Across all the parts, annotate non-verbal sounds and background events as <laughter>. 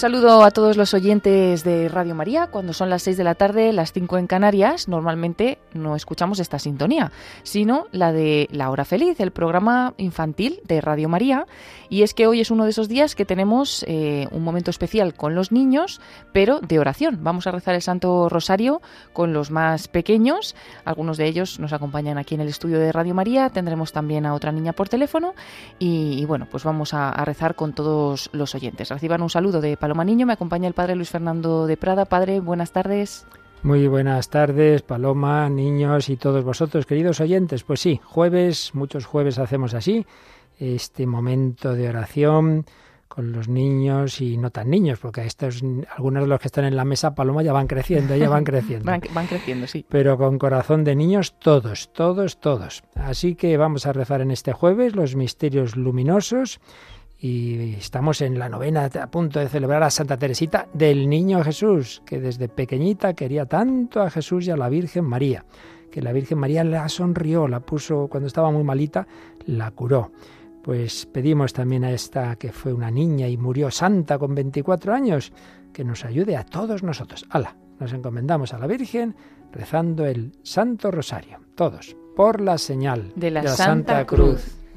Saludo a todos los oyentes de Radio María. Cuando son las 6 de la tarde, las 5 en Canarias, normalmente no escuchamos esta sintonía, sino la de La Hora Feliz, el programa infantil de Radio María. Y es que hoy es uno de esos días que tenemos eh, un momento especial con los niños, pero de oración. Vamos a rezar el Santo Rosario con los más pequeños. Algunos de ellos nos acompañan aquí en el estudio de Radio María. Tendremos también a otra niña por teléfono. Y, bueno, pues vamos a, rezar con todos los oyentes. Reciban un saludo de Niño. Me acompaña el padre Luis Fernando de Prada. Padre, buenas tardes. Muy buenas tardes, Paloma, niños y todos vosotros, queridos oyentes. Pues sí, jueves, muchos jueves hacemos así, este momento de oración con los niños y no tan niños, porque estos, algunos de los que están en la mesa, Paloma, ya van creciendo, ya van creciendo. <laughs> van, van creciendo, sí. Pero con corazón de niños, todos, todos, todos. Así que vamos a rezar en este jueves los misterios luminosos y estamos en la novena a punto de celebrar a Santa Teresita del Niño Jesús, que desde pequeñita quería tanto a Jesús y a la Virgen María, que la Virgen María la sonrió, la puso cuando estaba muy malita, la curó. Pues pedimos también a esta que fue una niña y murió santa con 24 años, que nos ayude a todos nosotros. ¡Hala! Nos encomendamos a la Virgen rezando el Santo Rosario, todos, por la señal de la, Santa, Cruz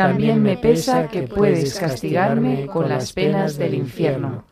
también me pesa que puedes castigarme con las penas del infierno.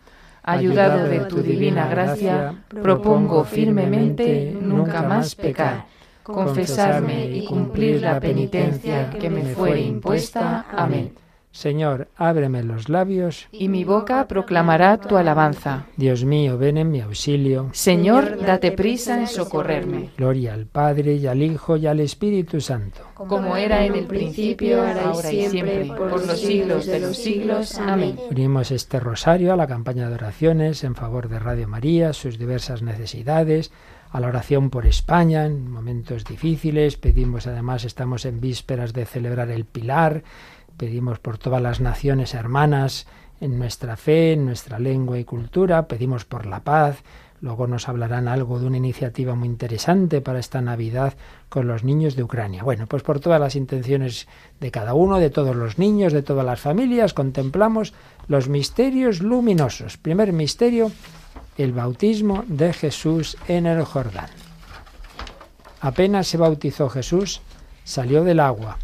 Ayudado de tu divina gracia, propongo firmemente nunca más pecar, confesarme y cumplir la penitencia que me fue impuesta. Amén. Señor, ábreme los labios. Y mi boca proclamará tu alabanza. Dios mío, ven en mi auxilio. Señor, date prisa en socorrerme. Gloria al Padre y al Hijo y al Espíritu Santo. Como era en el principio, ahora y siempre, por los siglos de los siglos. Amén. Unimos este rosario a la campaña de oraciones en favor de Radio María, sus diversas necesidades, a la oración por España en momentos difíciles. Pedimos además, estamos en vísperas de celebrar el Pilar pedimos por todas las naciones hermanas en nuestra fe, en nuestra lengua y cultura, pedimos por la paz, luego nos hablarán algo de una iniciativa muy interesante para esta Navidad con los niños de Ucrania. Bueno, pues por todas las intenciones de cada uno, de todos los niños, de todas las familias, contemplamos los misterios luminosos. Primer misterio, el bautismo de Jesús en el Jordán. Apenas se bautizó Jesús, salió del agua,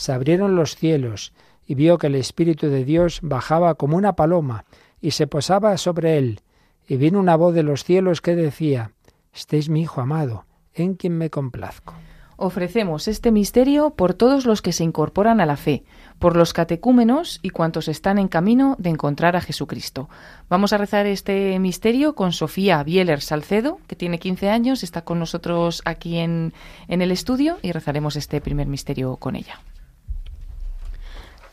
se abrieron los cielos, y vio que el Espíritu de Dios bajaba como una paloma y se posaba sobre él. Y vino una voz de los cielos que decía, Este es mi Hijo amado, en quien me complazco. Ofrecemos este misterio por todos los que se incorporan a la fe, por los catecúmenos y cuantos están en camino de encontrar a Jesucristo. Vamos a rezar este misterio con Sofía Bieler Salcedo, que tiene 15 años, está con nosotros aquí en, en el estudio y rezaremos este primer misterio con ella.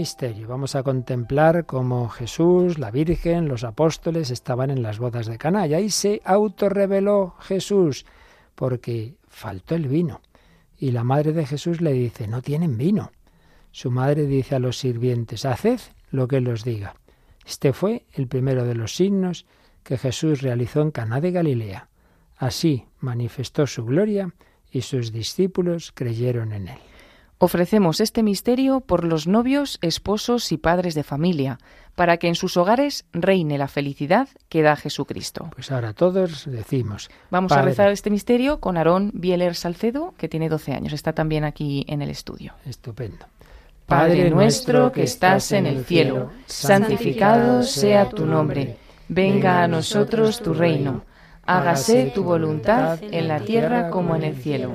Misterio. Vamos a contemplar cómo Jesús, la Virgen, los apóstoles estaban en las bodas de Caná y ahí se autorreveló Jesús porque faltó el vino. Y la madre de Jesús le dice, no tienen vino. Su madre dice a los sirvientes, haced lo que él os diga. Este fue el primero de los signos que Jesús realizó en Caná de Galilea. Así manifestó su gloria y sus discípulos creyeron en él. Ofrecemos este misterio por los novios, esposos y padres de familia, para que en sus hogares reine la felicidad que da Jesucristo. Pues ahora todos decimos. Vamos a rezar este misterio con Aarón Bieler Salcedo, que tiene 12 años. Está también aquí en el estudio. Estupendo. Padre nuestro que estás en el cielo, santificado sea tu nombre. Venga a nosotros tu reino. Hágase tu voluntad en la tierra como en el cielo.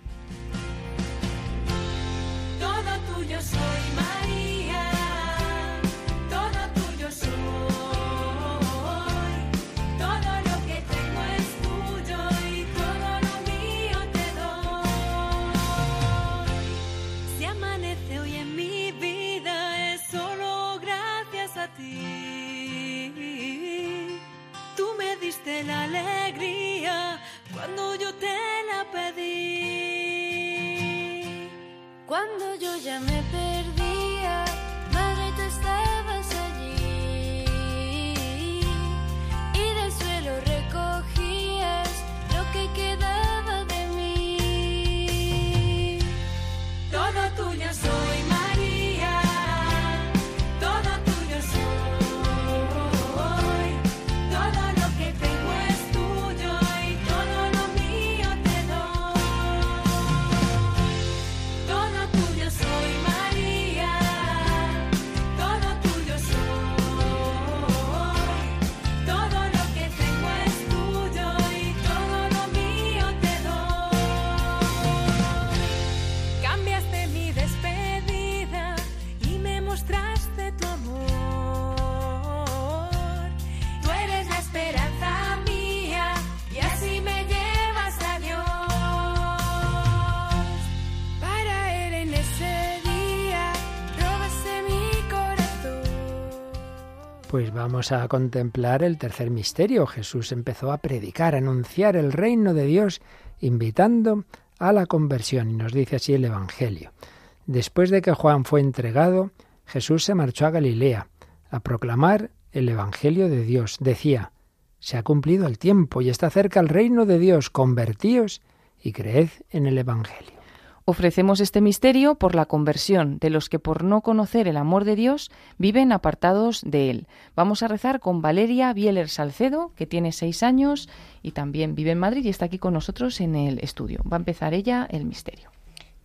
La alegría cuando yo te la pedí. Cuando yo ya me perdía, vamos a contemplar el tercer misterio. Jesús empezó a predicar, a anunciar el reino de Dios, invitando a la conversión. Y nos dice así el Evangelio. Después de que Juan fue entregado, Jesús se marchó a Galilea a proclamar el Evangelio de Dios. Decía, se ha cumplido el tiempo y está cerca el reino de Dios. Convertíos y creed en el Evangelio. Ofrecemos este misterio por la conversión de los que por no conocer el amor de Dios viven apartados de Él. Vamos a rezar con Valeria Bieler Salcedo, que tiene seis años y también vive en Madrid y está aquí con nosotros en el estudio. Va a empezar ella el misterio.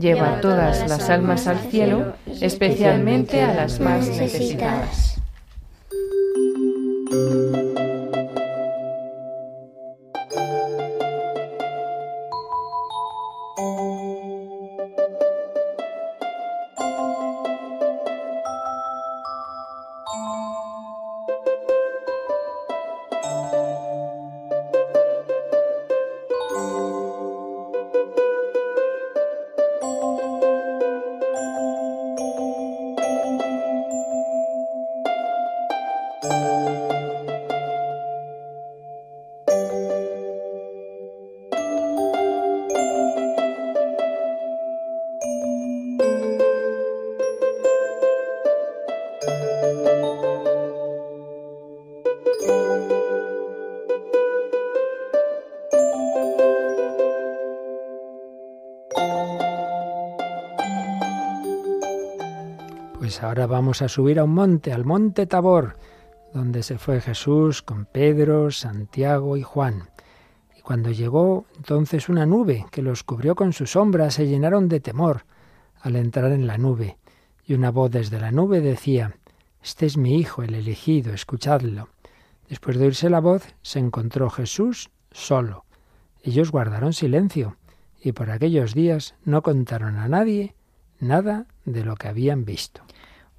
Lleva todas las almas al cielo, especialmente a las más necesitadas. Ahora vamos a subir a un monte, al monte Tabor, donde se fue Jesús con Pedro, Santiago y Juan. Y cuando llegó entonces una nube que los cubrió con su sombra, se llenaron de temor al entrar en la nube. Y una voz desde la nube decía, Este es mi Hijo, el elegido, escuchadlo. Después de oírse la voz, se encontró Jesús solo. Ellos guardaron silencio y por aquellos días no contaron a nadie nada de lo que habían visto.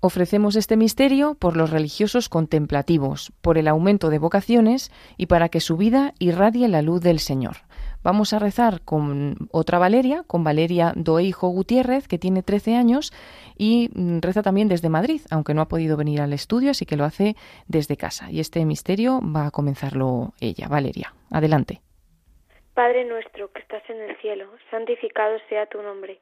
Ofrecemos este misterio por los religiosos contemplativos, por el aumento de vocaciones y para que su vida irradie la luz del Señor. Vamos a rezar con otra Valeria, con Valeria Doeijo Gutiérrez, que tiene 13 años y mm, reza también desde Madrid, aunque no ha podido venir al estudio, así que lo hace desde casa. Y este misterio va a comenzarlo ella. Valeria, adelante. Padre nuestro que estás en el cielo, santificado sea tu nombre.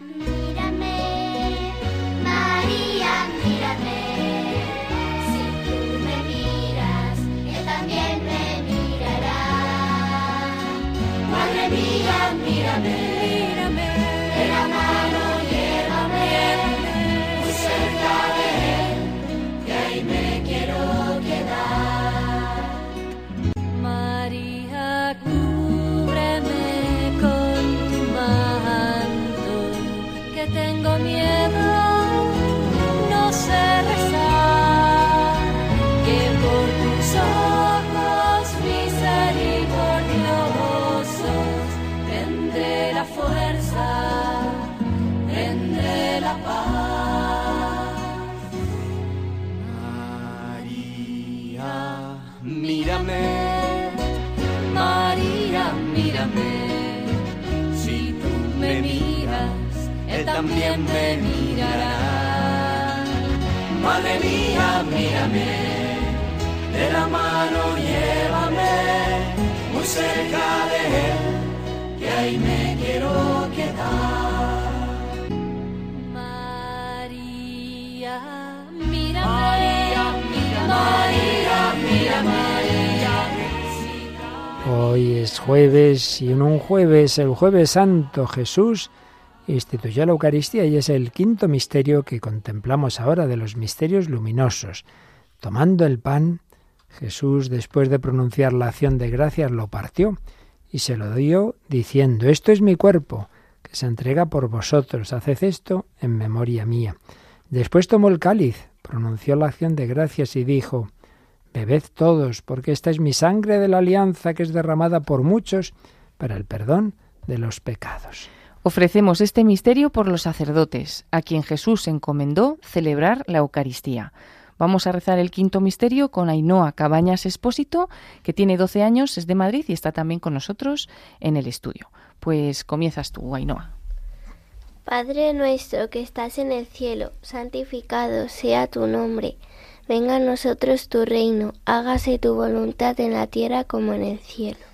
Mírame, María, mírame. Si tú me miras, Él también me mirará. Madre mía, mírame. 少年。También me mirará. Madre mía, mírame, de la mano llévame muy cerca de Él, que ahí me quiero quedar. María, mírame. María, mira, María, mira, María. Hoy es jueves y en un jueves, el jueves santo, Jesús instituyó la Eucaristía y es el quinto misterio que contemplamos ahora de los misterios luminosos. Tomando el pan, Jesús, después de pronunciar la acción de gracias, lo partió y se lo dio diciendo, Esto es mi cuerpo, que se entrega por vosotros, haced esto en memoria mía. Después tomó el cáliz, pronunció la acción de gracias y dijo, Bebed todos, porque esta es mi sangre de la alianza que es derramada por muchos para el perdón de los pecados. Ofrecemos este misterio por los sacerdotes, a quien Jesús encomendó celebrar la Eucaristía. Vamos a rezar el quinto misterio con Ainhoa Cabañas Espósito, que tiene 12 años, es de Madrid y está también con nosotros en el estudio. Pues comienzas tú, Ainhoa. Padre nuestro que estás en el cielo, santificado sea tu nombre. Venga a nosotros tu reino, hágase tu voluntad en la tierra como en el cielo.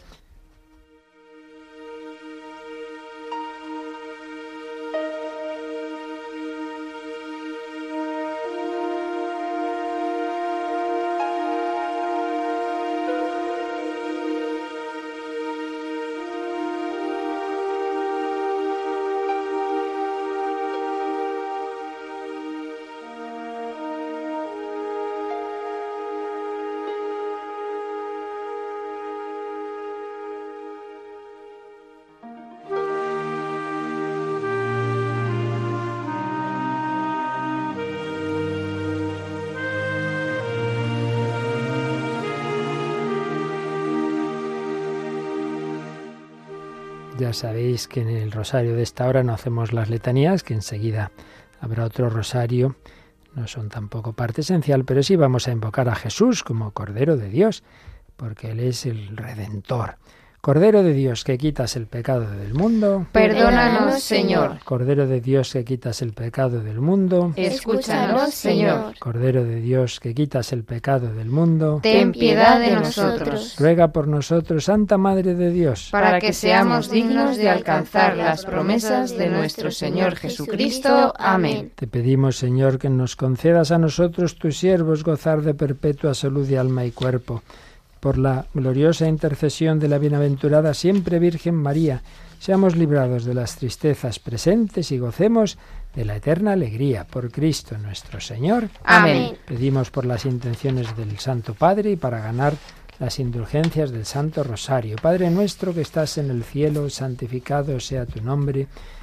Ya sabéis que en el rosario de esta hora no hacemos las letanías, que enseguida habrá otro rosario. No son tampoco parte esencial, pero sí vamos a invocar a Jesús como Cordero de Dios, porque Él es el Redentor. Cordero de Dios que quitas el pecado del mundo. Perdónanos, Señor. Cordero de Dios que quitas el pecado del mundo. Escúchanos, Señor. Cordero de Dios que quitas el pecado del mundo. Ten piedad de nosotros. Ruega por nosotros, Santa Madre de Dios. Para que seamos dignos de alcanzar las promesas de nuestro Señor Jesucristo. Amén. Te pedimos, Señor, que nos concedas a nosotros, tus siervos, gozar de perpetua salud de alma y cuerpo por la gloriosa intercesión de la bienaventurada siempre Virgen María, seamos librados de las tristezas presentes y gocemos de la eterna alegría por Cristo nuestro Señor. Amén. Pedimos por las intenciones del Santo Padre y para ganar las indulgencias del Santo Rosario. Padre nuestro que estás en el cielo, santificado sea tu nombre.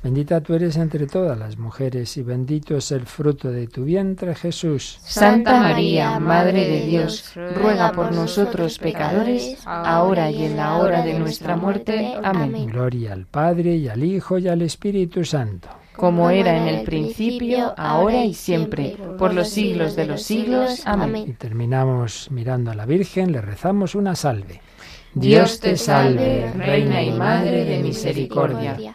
Bendita tú eres entre todas las mujeres y bendito es el fruto de tu vientre Jesús. Santa María, Madre de Dios, ruega por nosotros pecadores, ahora y en la hora de nuestra muerte. Amén. Gloria al Padre y al Hijo y al Espíritu Santo. Como era en el principio, ahora y siempre, por los siglos de los siglos. Y Amén. terminamos mirando a la Virgen, le rezamos una salve. Dios te salve, Reina y Madre de Misericordia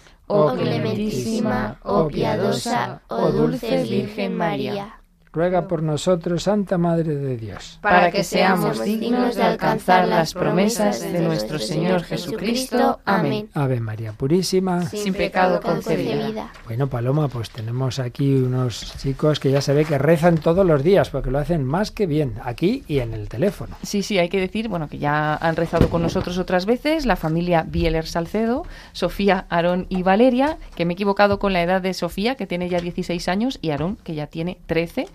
oh clementísima, oh piadosa, oh dulce Virgen María. Ruega por nosotros, Santa Madre de Dios. Para que seamos dignos de alcanzar las promesas de nuestro Señor Jesucristo. Amén. Ave María Purísima. Sin pecado concebida. Bueno, Paloma, pues tenemos aquí unos chicos que ya se ve que rezan todos los días, porque lo hacen más que bien, aquí y en el teléfono. Sí, sí, hay que decir, bueno, que ya han rezado con nosotros otras veces, la familia Bieler Salcedo, Sofía, Aarón y Valeria, que me he equivocado con la edad de Sofía, que tiene ya 16 años, y Aarón, que ya tiene 13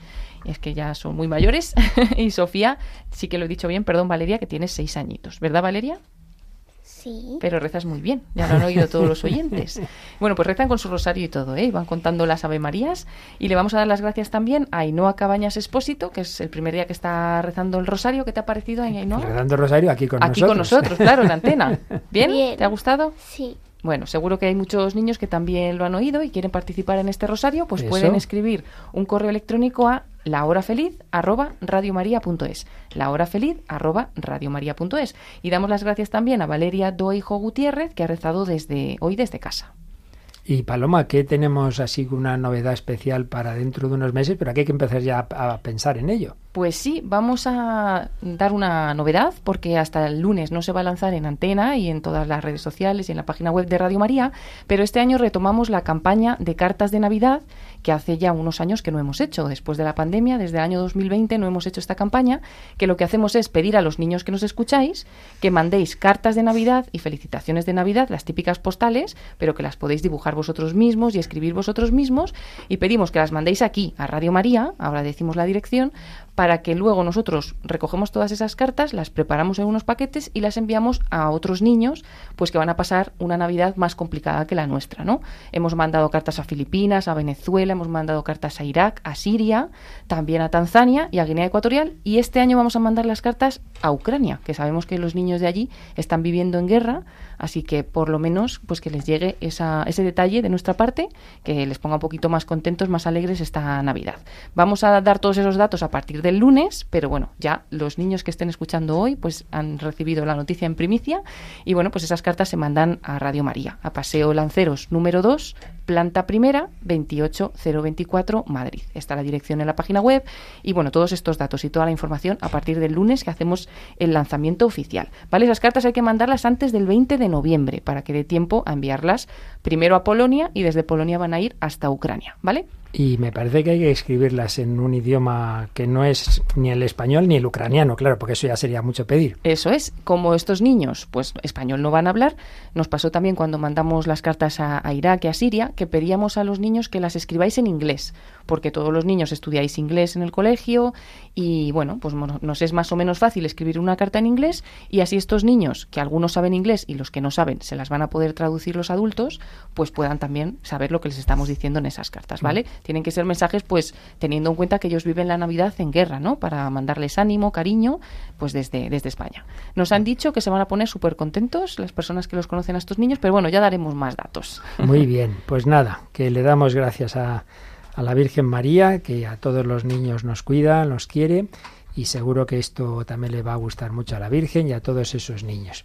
es que ya son muy mayores. <laughs> y Sofía, sí que lo he dicho bien, perdón, Valeria, que tiene seis añitos. ¿Verdad, Valeria? Sí. Pero rezas muy bien, ya lo han oído todos los <laughs> oyentes. Bueno, pues rezan con su rosario y todo, ¿eh? Van contando las Ave Marías. Y le vamos a dar las gracias también a Ainhoa Cabañas Expósito, que es el primer día que está rezando el rosario. ¿Qué te ha parecido, Ainhoa? Rezando el rosario aquí con Aquí nosotros. con nosotros, claro, en la antena. <laughs> ¿Bien? Bien. ¿Te ha gustado? Sí. Bueno, seguro que hay muchos niños que también lo han oído y quieren participar en este rosario, pues Eso. pueden escribir un correo electrónico a lahorafeliz@radiomaria.es. lahorafeliz@radiomaria.es. Y damos las gracias también a Valeria Doijo Gutiérrez que ha rezado desde hoy desde casa. Y Paloma, ¿qué tenemos así una novedad especial para dentro de unos meses? Pero aquí hay que empezar ya a, a pensar en ello. Pues sí, vamos a dar una novedad porque hasta el lunes no se va a lanzar en antena y en todas las redes sociales y en la página web de Radio María, pero este año retomamos la campaña de cartas de Navidad que hace ya unos años que no hemos hecho. Después de la pandemia, desde el año 2020 no hemos hecho esta campaña, que lo que hacemos es pedir a los niños que nos escucháis que mandéis cartas de Navidad y felicitaciones de Navidad, las típicas postales, pero que las podéis dibujar vosotros mismos y escribir vosotros mismos, y pedimos que las mandéis aquí a Radio María, ahora decimos la dirección, para que luego nosotros recogemos todas esas cartas, las preparamos en unos paquetes y las enviamos a otros niños, pues que van a pasar una Navidad más complicada que la nuestra, ¿no? Hemos mandado cartas a Filipinas, a Venezuela, hemos mandado cartas a Irak, a Siria, también a Tanzania y a Guinea Ecuatorial y este año vamos a mandar las cartas a Ucrania, que sabemos que los niños de allí están viviendo en guerra, así que por lo menos pues que les llegue esa, ese detalle de nuestra parte, que les ponga un poquito más contentos, más alegres esta Navidad. Vamos a dar todos esos datos a partir de del lunes, pero bueno, ya los niños que estén escuchando hoy pues han recibido la noticia en primicia y bueno, pues esas cartas se mandan a Radio María, a Paseo Lanceros número 2, planta primera, 28024 Madrid. Está la dirección en la página web y bueno, todos estos datos y toda la información a partir del lunes que hacemos el lanzamiento oficial. ¿Vale? Esas cartas hay que mandarlas antes del 20 de noviembre para que dé tiempo a enviarlas primero a Polonia y desde Polonia van a ir hasta Ucrania, ¿vale? Y me parece que hay que escribirlas en un idioma que no es ni el español ni el ucraniano, claro, porque eso ya sería mucho pedir. Eso es, como estos niños, pues español no van a hablar, nos pasó también cuando mandamos las cartas a, Irak y a Siria, que pedíamos a los niños que las escribáis en inglés, porque todos los niños estudiáis inglés en el colegio y bueno, pues nos es más o menos fácil escribir una carta en inglés y así estos niños, que algunos saben inglés y los que no saben se las van a poder traducir los adultos, pues puedan también saber lo que les estamos diciendo en esas cartas, ¿vale? Mm. Tienen que ser mensajes pues teniendo en cuenta que ellos viven la Navidad en guerra, ¿no? Para mandarles ánimo, cariño, pues desde, desde España. Nos han dicho que se van a poner súper contentos las personas que los conocen a estos niños, pero bueno, ya daremos más datos. Muy <laughs> bien, pues nada, que le damos gracias a a la Virgen María, que a todos los niños nos cuida, nos quiere, y seguro que esto también le va a gustar mucho a la Virgen y a todos esos niños.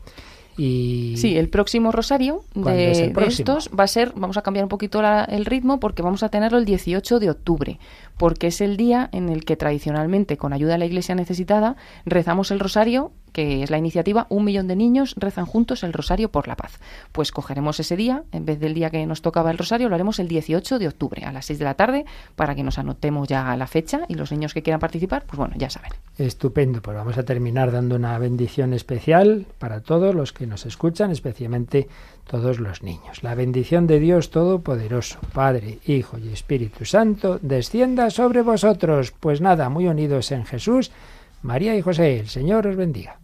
Y... Sí, el próximo rosario de, estos va a ser, vamos a cambiar un poquito el ritmo porque vamos a tenerlo el 18 de octubre, porque es el día en el que tradicionalmente, con ayuda de la Iglesia necesitada, rezamos el rosario que es la iniciativa Un millón de niños rezan juntos el Rosario por la Paz. Pues cogeremos ese día, en vez del día que nos tocaba el Rosario, lo haremos el 18 de octubre a las 6 de la tarde para que nos anotemos ya la fecha y los niños que quieran participar, pues bueno, ya saben. Estupendo, pues vamos a terminar dando una bendición especial para todos los que nos escuchan, especialmente todos los niños. La bendición de Dios Todopoderoso, Padre, Hijo y Espíritu Santo, descienda sobre vosotros. Pues nada, muy unidos en Jesús, María y José, el Señor os bendiga.